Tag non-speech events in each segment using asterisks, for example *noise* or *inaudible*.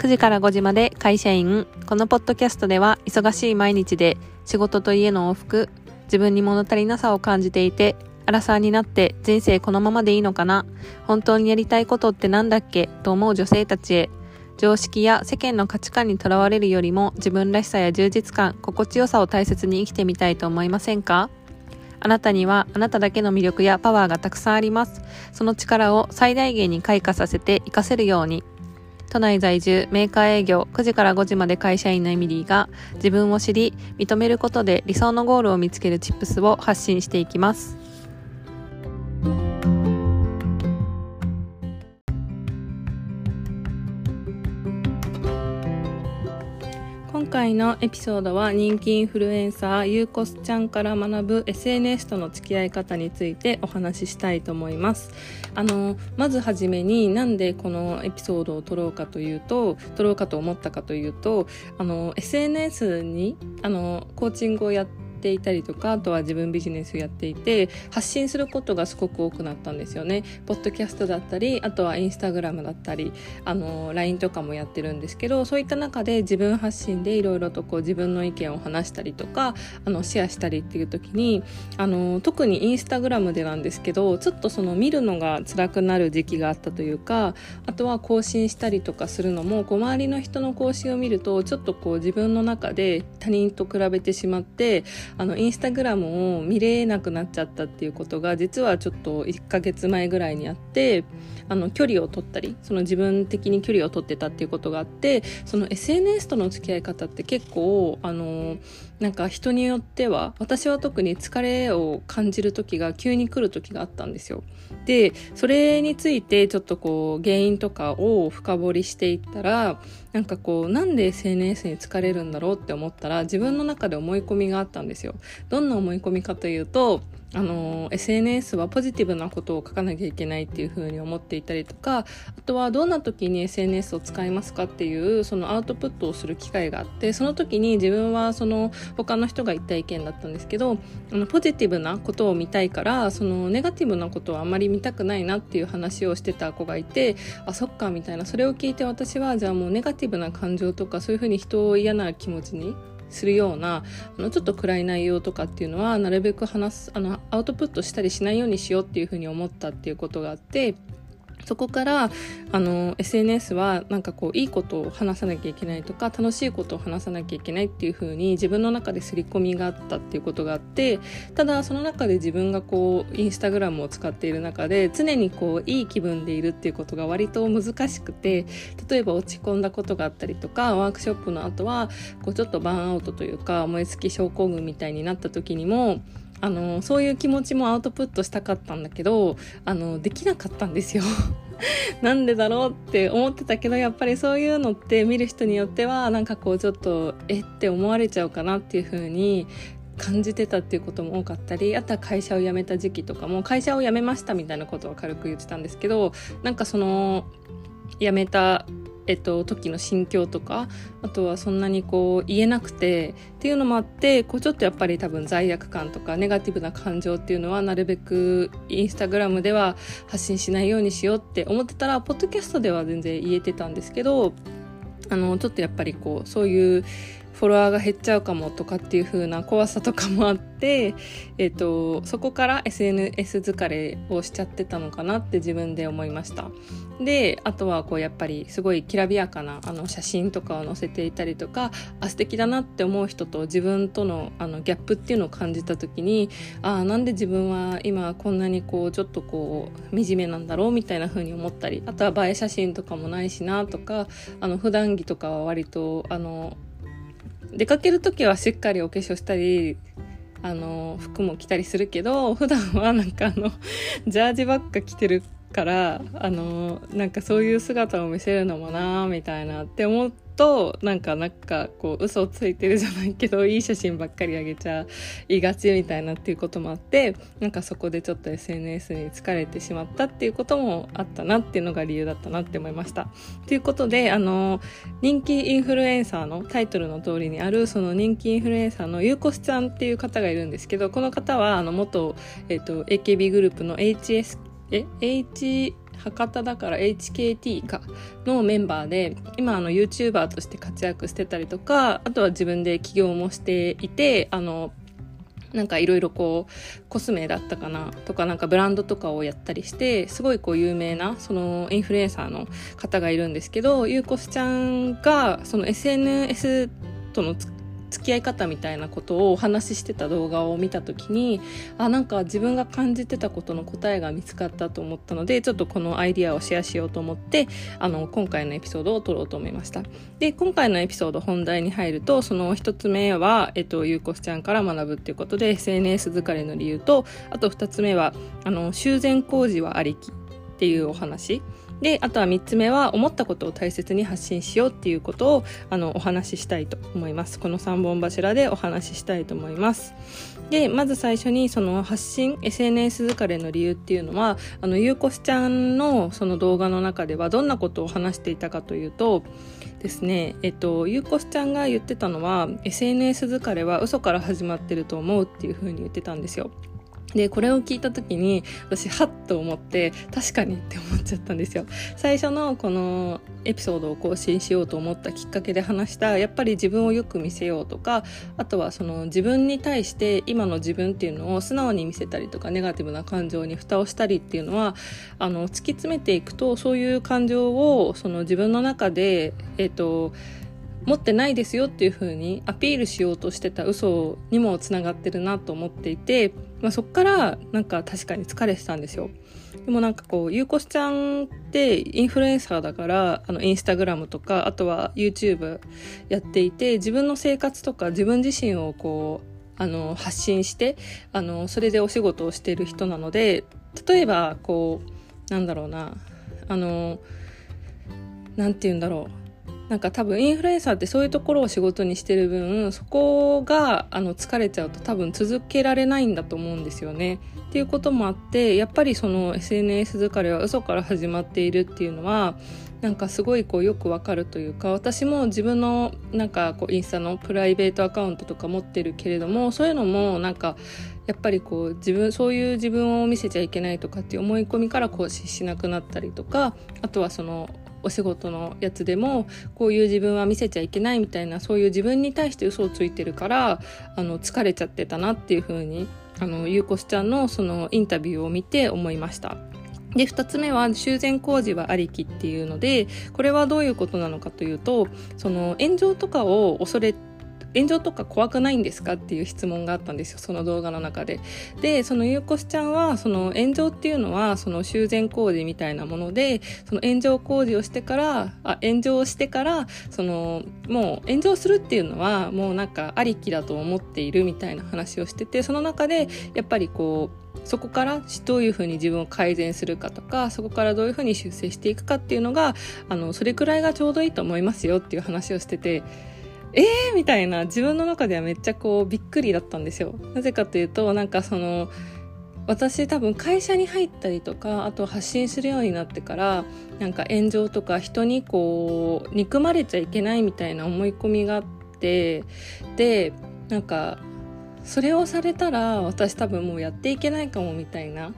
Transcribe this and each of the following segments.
9時から5時まで会社員。このポッドキャストでは忙しい毎日で仕事と家の往復、自分に物足りなさを感じていて、アラサーになって人生このままでいいのかな？本当にやりたいことってなんだっけ？と思う女性たちへ。常識や世間の価値観にとらわれるよりも自分らしさや充実感、心地よさを大切に生きてみたいと思いませんか？あなたにはあなただけの魅力やパワーがたくさんあります。その力を最大限に開花させて活かせるように。都内在住、メーカー営業、9時から5時まで会社員のエミリーが自分を知り、認めることで理想のゴールを見つけるチップスを発信していきます。回のエピソードは人気インフルエンサーゆうこすちゃんから学ぶ SNS との付き合い方についてお話ししたいと思います。あのまずはじめになんでこのエピソードを撮ろうかというと撮ろうかと思ったかというとあの SNS にあのコーチングをやってていたりとかあとは自分ビジネスやっていて発信することがすごく多くなったんですよね。ポッドキャストだったりあとはインスタグラムだったりあの LINE とかもやってるんですけどそういった中で自分発信でいろいろとこう自分の意見を話したりとかあのシェアしたりっていう時にあの特にインスタグラムでなんですけどちょっとその見るのが辛くなる時期があったというかあとは更新したりとかするのもこう周りの人の更新を見るとちょっとこう自分の中で他人と比べてしまってあのインスタグラムを見れなくなっちゃったっていうことが実はちょっと1ヶ月前ぐらいにあってあの距離を取ったりその自分的に距離を取ってたっていうことがあってその SNS との付き合い方って結構あのなんか人によっては私は特に疲れを感じる時が急に来る時があったんですよ。でそれについてちょっとこう原因とかを深掘りしていったらなんかこうなんで SNS に疲れるんだろうって思ったら自分の中で思い込みがあったんですよ。どんな思い込みかというとあの SNS はポジティブなことを書かなきゃいけないっていうふうに思っていたりとかあとはどんな時に SNS を使いますかっていうそのアウトプットをする機会があってその時に自分はその他の人が言った意見だったんですけどあのポジティブなことを見たいからそのネガティブなことはあまり見たくないなっていう話をしてた子がいてあそっかみたいな。それを聞いて私はじゃあもうネガティブな感情とかそういうふうに人を嫌な気持ちにするようなあのちょっと暗い内容とかっていうのはなるべく話すあのアウトプットしたりしないようにしようっていうふうに思ったっていうことがあってそこからあの SNS はなんかこういいことを話さなきゃいけないとか楽しいことを話さなきゃいけないっていう風に自分の中で刷り込みがあったっていうことがあってただその中で自分がこうインスタグラムを使っている中で常にこういい気分でいるっていうことが割と難しくて例えば落ち込んだことがあったりとかワークショップの後はこうちょっとバーンアウトというか燃え尽き症候群みたいになった時にもあのそういう気持ちもアウトプットしたかったんだけどあのできなかったんですよ。*laughs* なんでだろうって思ってたけどやっぱりそういうのって見る人によってはなんかこうちょっとえって思われちゃうかなっていう風に感じてたっていうことも多かったりあとは会社を辞めた時期とかも会社を辞めましたみたいなことは軽く言ってたんですけどなんかその辞めたえっと、時の心境とかあとはそんなにこう言えなくてっていうのもあってこうちょっとやっぱり多分罪悪感とかネガティブな感情っていうのはなるべくインスタグラムでは発信しないようにしようって思ってたらポッドキャストでは全然言えてたんですけどあのちょっとやっぱりこうそういうフォロワーが減っちゃうかもとかっていう風な怖さとかもあって、*laughs* えっ、と、そこから SNS 疲れをしちゃってたのかなって自分で思いました。で、あとはこうやっぱりすごいきらびやかなあの写真とかを載せていたりとか、あ、素敵だなって思う人と自分とのあのギャップっていうのを感じた時に、ああ、なんで自分は今こんなにこうちょっとこう惨めなんだろうみたいな風に思ったり、あとは映え写真とかもないしなとか、あの普段着とかは割とあの出かける時はしっかりお化粧したりあの服も着たりするけど普段はなんかあの *laughs* ジャージばっか着てるからあのなんかそういう姿を見せるのもなみたいなって思ってとなんかなんかこう嘘をついてるじゃないけどいい写真ばっかりあげちゃいがちみたいなっていうこともあってなんかそこでちょっと SNS に疲れてしまったっていうこともあったなっていうのが理由だったなって思いました。ということであの人気インフルエンサーのタイトルの通りにあるその人気インフルエンサーのゆうこすちゃんっていう方がいるんですけどこの方はあの元、えーと、AKB グループの HS え？H 博多だから HKT かのメンバーで今あの YouTuber として活躍してたりとかあとは自分で起業もしていてあのなんかいろいろこうコスメだったかなとかなんかブランドとかをやったりしてすごいこう有名なそのインフルエンサーの方がいるんですけどゆうこすちゃんがその SNS との付き合い方みたいなことをお話ししてた動画を見た時にあなんか自分が感じてたことの答えが見つかったと思ったのでちょっとこのアイディアをシェアしようと思ってあの今回のエピソードを撮ろうと思いました。で今回のエピソード本題に入るとその一つ目は、えっと、ゆうこすちゃんから学ぶっていうことで SNS 疲れの理由とあと二つ目はあの修繕工事はありきっていうお話。であとは3つ目は思ったことを大切に発信しようっていうことをあのお話ししたいと思います。この3本柱でお話ししたいと思います。でまず最初にその発信 SNS 疲れの理由っていうのはあのゆうこしちゃんのその動画の中ではどんなことを話していたかというとですねえっとゆうこしちゃんが言ってたのは SNS 疲れは嘘から始まってると思うっていうふうに言ってたんですよ。で、これを聞いた時に、私、はっと思って、確かにって思っちゃったんですよ。最初のこのエピソードを更新しようと思ったきっかけで話した、やっぱり自分をよく見せようとか、あとはその自分に対して今の自分っていうのを素直に見せたりとか、ネガティブな感情に蓋をしたりっていうのは、あの、突き詰めていくと、そういう感情を、その自分の中で、えっ、と、持ってないですよっていう風にアピールしようとしてた嘘にもつながってるなと思っていて、まあ、そっからなんか確かに疲れてたんですよ。でもなんかこう、ゆうこすちゃんってインフルエンサーだから、あの、インスタグラムとか、あとは YouTube やっていて、自分の生活とか自分自身をこう、あの、発信して、あの、それでお仕事をしている人なので、例えば、こう、なんだろうな、あの、なんて言うんだろう。なんか多分インフルエンサーってそういうところを仕事にしてる分そこがあの疲れちゃうと多分続けられないんだと思うんですよね。っていうこともあってやっぱりその SNS 疲れは嘘から始まっているっていうのはなんかすごいこうよくわかるというか私も自分のなんかこうインスタのプライベートアカウントとか持ってるけれどもそういうのもなんかやっぱりこう自分そういう自分を見せちゃいけないとかっていう思い込みから更新しなくなったりとかあとはそのお仕事のやつでもこういう自分は見せちゃいけないみたいなそういう自分に対して嘘をついてるからあの疲れちゃってたなっていう風にあのゆうこしちゃんのそのインタビューを見て思いました。で、二つ目は修繕工事はありきっていうので、これはどういうことなのかというと、その炎上とかを恐れ炎上とか怖くないんですか？っていう質問があったんですよその動画の中で。でそのゆうこしちゃんはその炎上っていうのはその修繕工事みたいなものでその炎上工事をしてからあ炎上してからそのもう炎上するっていうのはもうなんかありきだと思っているみたいな話をしててその中でやっぱりこうそこからどういうふうに自分を改善するかとかそこからどういうふうに修正していくかっていうのがあのそれくらいがちょうどいいと思いますよっていう話をしててえーみたいな自分の中ではめっちゃこうびっくりだったんですよ。なぜかというとなんかその私多分会社に入ったりとかあと発信するようになってからなんか炎上とか人にこう憎まれちゃいけないみたいな思い込みがあってでなんかそれをされたら私多分もうやっていけないかもみたいな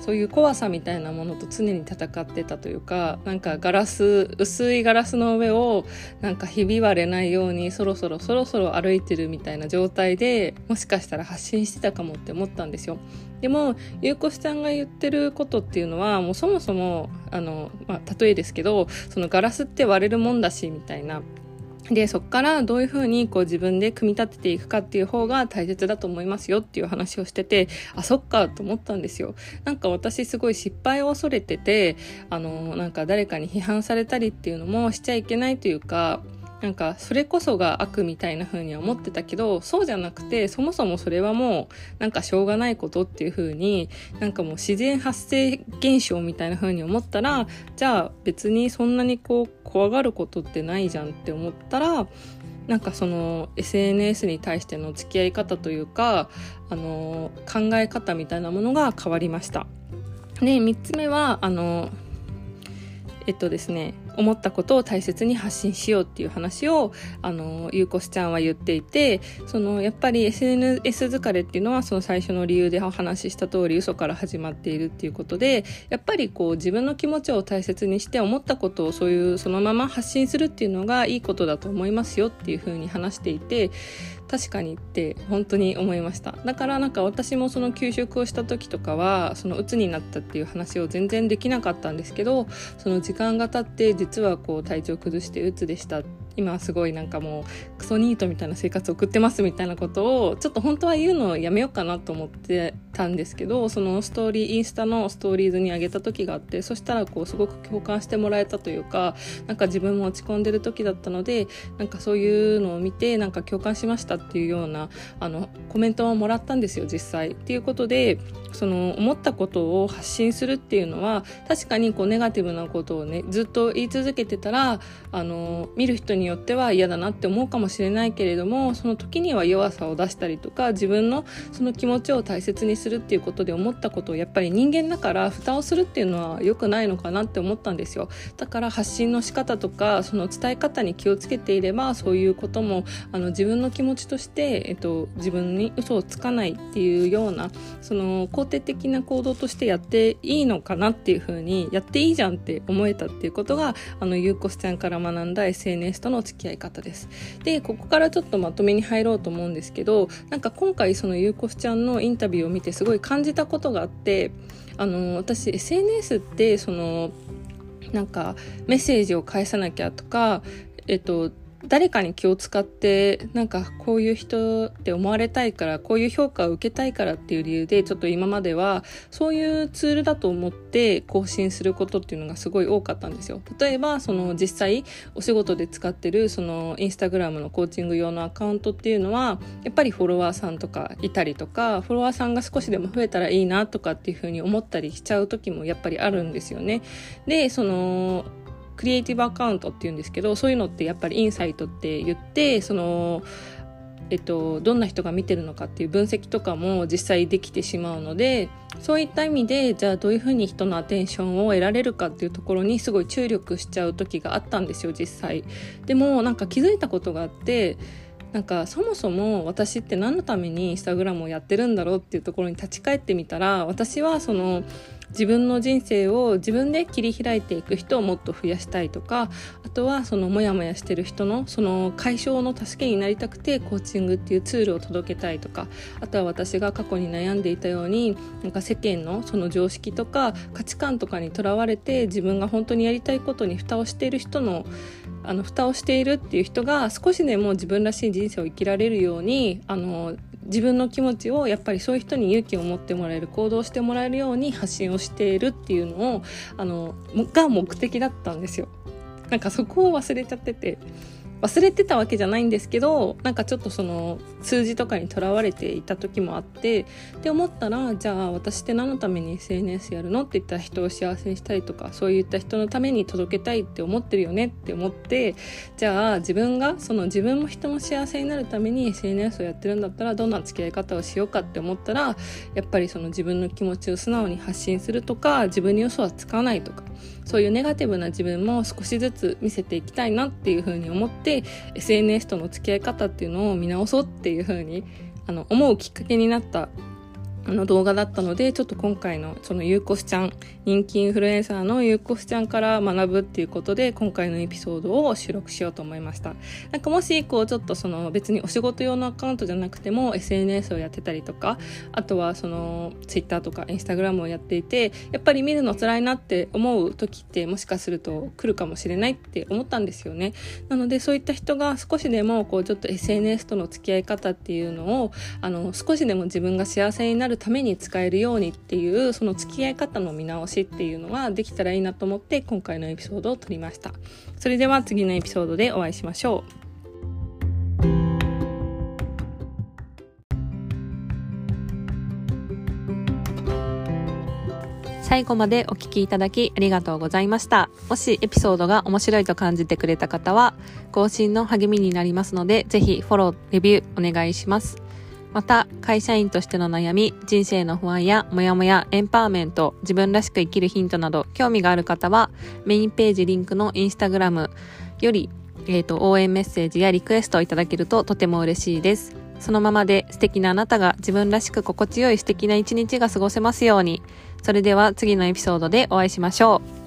そういう怖さみたいなものと常に戦ってたというかなんかガラス薄いガラスの上をなんかひび割れないようにそろそろそろそろ歩いてるみたいな状態でもしかしたら発信してたかもって思ったんですよ。でもゆうこしちゃんが言ってることっていうのはもうそもそもあの、まあ、例えですけどそのガラスって割れるもんだしみたいなで、そこからどういうふうにこう自分で組み立てていくかっていう方が大切だと思いますよっていう話をしてて、あ、そっかと思ったんですよ。なんか私すごい失敗を恐れてて、あの、なんか誰かに批判されたりっていうのもしちゃいけないというか、なんかそれこそが悪みたいな風に思ってたけどそうじゃなくてそもそもそれはもうなんかしょうがないことっていう風になんかもう自然発生現象みたいな風に思ったらじゃあ別にそんなにこう怖がることってないじゃんって思ったらなんかその SNS に対しての付き合い方というかあの考え方みたいなものが変わりました。で3つ目はあのえっとですね思ったことを大切に発信しようっていう話をあのゆうこしちゃんは言っていてそのやっぱり SNS 疲れっていうのはその最初の理由でお話しした通り嘘から始まっているっていうことでやっぱりこう自分の気持ちを大切にして思ったことをそういうそのまま発信するっていうのがいいことだと思いますよっていうふうに話していて確かにって本当に思いました。だからなんか私もその休職をした時とかはその鬱になったっていう話を全然できなかったんですけどその時間が経って実はこう体調崩して鬱でした今すごいなんかもうクソニートみたいな生活を送ってますみたいなことをちょっと本当は言うのをやめようかなと思ってたんですけどそのストーリーインスタのストーリーズに上げた時があってそしたらこうすごく共感してもらえたというかなんか自分も落ち込んでる時だったのでなんかそういうのを見てなんか共感しましたっていうようなあのコメントをもらったんですよ実際。っていうことでその思ったことを発信するっていうのは確かにこうネガティブなことをねずっと言い続けてたらあの見る人によっては嫌だなって思うかもしれないけれどもその時には弱さを出したりとか自分のその気持ちを大切にするっていうことで思ったことをやっぱり人間だから蓋をするっていうのは良くないのかなって思ったんですよ。だから発信の仕方とかその伝え方に気をつけていればそういうこともあの自分の気持ちとして、えっと、自分に嘘をつかないっていうようなその肯定的な行動としてやっていいのかなっていうふうにやっていいじゃんって思えたっていうことがあのゆうこすちゃんから学んだ SNS との付き合い方です。でここからちょっとまとめに入ろうと思うんですけどなんか今回そのゆうこすちゃんのインタビューを見てすごい感じたことがあってあの私 SNS ってそのなんかメッセージを返さなきゃとかえっと誰かに気を使ってなんかこういう人って思われたいからこういう評価を受けたいからっていう理由でちょっと今まではそういうツールだと思って更新することっていうのがすごい多かったんですよ。例えばその実際お仕事で使ってるそのインスタグラムのコーチング用のアカウントっていうのはやっぱりフォロワーさんとかいたりとかフォロワーさんが少しでも増えたらいいなとかっていうふうに思ったりしちゃう時もやっぱりあるんですよね。でそのクリエイティブアカウントっていうんですけどそういうのってやっぱりインサイトって言ってそのえっと、どんな人が見てるのかっていう分析とかも実際できてしまうのでそういった意味でじゃあどういうふうに人のアテンションを得られるかっていうところにすごい注力しちゃう時があったんですよ実際。でもなんか気づいたことがあってなんかそもそも私って何のためにインスタグラムをやってるんだろうっていうところに立ち返ってみたら私はその自分の人生を自分で切り開いていく人をもっと増やしたいとかあとはそのモヤモヤしてる人のその解消の助けになりたくてコーチングっていうツールを届けたいとかあとは私が過去に悩んでいたようになんか世間のその常識とか価値観とかにとらわれて自分が本当にやりたいことに蓋をしている人のあの蓋をしているっていう人が少しでも自分らしい人生を生きられるようにあの自分の気持ちをやっぱりそういう人に勇気を持ってもらえる行動してもらえるように発信をしているっていうのをあのが目的だったんですよ。なんかそこを忘れちゃってて忘れてたわけじゃないんですけどなんかちょっとその数字とかにとらわれていた時もあってって思ったらじゃあ私って何のために SNS やるのって言ったら人を幸せにしたいとかそういった人のために届けたいって思ってるよねって思ってじゃあ自分がその自分も人も幸せになるために SNS をやってるんだったらどんな付き合い方をしようかって思ったらやっぱりその自分の気持ちを素直に発信するとか自分に嘘はつかないとかそういうネガティブな自分も少しずつ見せていきたいなっていうふうに思って SNS との付き合い方っていうのを見直そうっていうふうにあの思うきっかけになったあの動画だったのでちょっと今回のそのゆうこすちゃん人気インフルエンサーのゆうこすちゃんから学ぶっていうことで今回のエピソードを収録しようと思いました。なんかもしこうちょっとその別にお仕事用のアカウントじゃなくても SNS をやってたりとかあとはその Twitter とか Instagram をやっていてやっぱり見るの辛いなって思う時ってもしかすると来るかもしれないって思ったんですよね。なのでそういった人が少しでもこうちょっと SNS との付き合い方っていうのをあの少しでも自分が幸せになるために使えるようにっていうその付き合い方の見直しっていうのができたらいいなと思って今回のエピソードを撮りましたそれでは次のエピソードでお会いしましょう最後までお聞きいただきありがとうございました。もしエピソードが面白いと感じてくれた方は、更新の励みになりますので、ぜひフォロー、レビューお願いします。また会社員としての悩み人生の不安やモヤモヤエンパワーメント自分らしく生きるヒントなど興味がある方はメインページリンクのインスタグラムより、えーと、応援メッセージやリクエストをいただけるととても嬉しいです。そのままで素敵なあなたが自分らしく心地よい素敵な一日が過ごせますように。それでは次のエピソードでお会いしましょう。